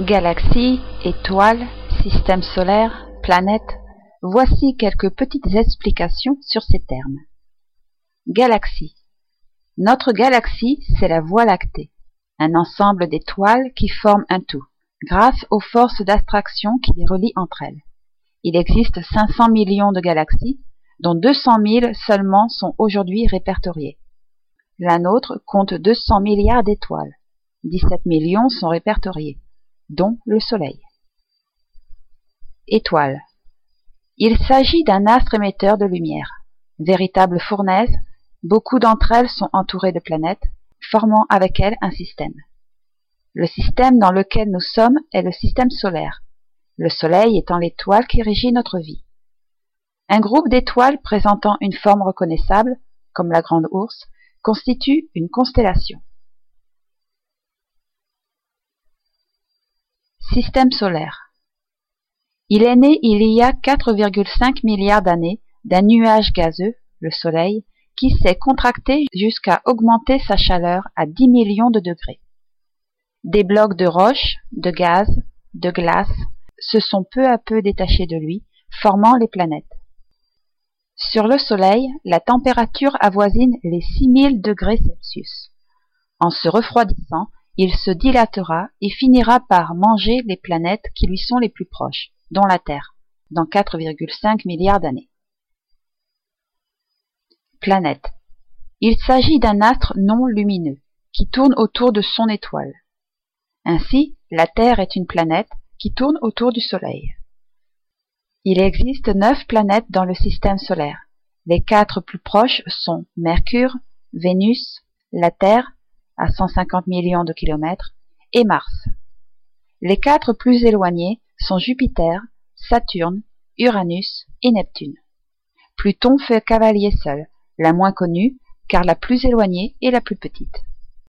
Galaxies, étoiles, systèmes solaires, planètes, voici quelques petites explications sur ces termes. Galaxie. Notre galaxie, c'est la Voie lactée, un ensemble d'étoiles qui forment un tout, grâce aux forces d'attraction qui les relient entre elles. Il existe 500 millions de galaxies, dont 200 000 seulement sont aujourd'hui répertoriées. La nôtre compte 200 milliards d'étoiles. 17 millions sont répertoriées dont le Soleil. Étoile. Il s'agit d'un astre émetteur de lumière. Véritable fournaise, beaucoup d'entre elles sont entourées de planètes, formant avec elles un système. Le système dans lequel nous sommes est le système solaire, le Soleil étant l'étoile qui régit notre vie. Un groupe d'étoiles présentant une forme reconnaissable, comme la grande ours, constitue une constellation. Système solaire. Il est né il y a 4,5 milliards d'années d'un nuage gazeux, le Soleil, qui s'est contracté jusqu'à augmenter sa chaleur à 10 millions de degrés. Des blocs de roche, de gaz, de glace se sont peu à peu détachés de lui, formant les planètes. Sur le Soleil, la température avoisine les 6000 degrés Celsius. En se refroidissant, il se dilatera et finira par manger les planètes qui lui sont les plus proches, dont la Terre, dans 4,5 milliards d'années. Planète. Il s'agit d'un astre non lumineux, qui tourne autour de son étoile. Ainsi, la Terre est une planète qui tourne autour du Soleil. Il existe neuf planètes dans le système solaire. Les quatre plus proches sont Mercure, Vénus, la Terre à 150 millions de kilomètres, et Mars. Les quatre plus éloignés sont Jupiter, Saturne, Uranus et Neptune. Pluton fait cavalier seul, la moins connue, car la plus éloignée et la plus petite.